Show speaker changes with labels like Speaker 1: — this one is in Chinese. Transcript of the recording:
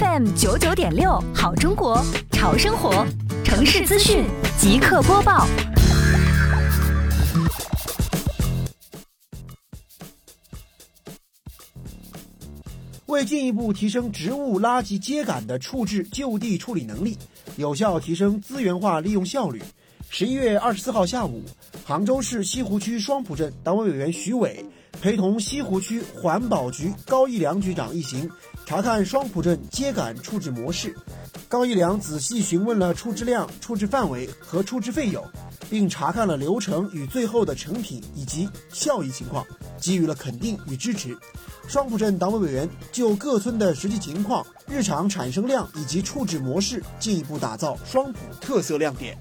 Speaker 1: FM 九九点六，好中国，潮生活，城市资讯即刻播报。
Speaker 2: 为进一步提升植物垃圾秸秆的处置就地处理能力，有效提升资源化利用效率，十一月二十四号下午，杭州市西湖区双浦镇党委委员徐伟陪同西湖区环保局高一良局长一行查看双浦镇秸秆处置模式。高一良仔细询问了处置量、处置范围和处置费用，并查看了流程与最后的成品以及效益情况，给予了肯定与支持。双浦镇党委委员就各村的实际情况、日常产生量以及处置模式，进一步打造双浦特色亮点。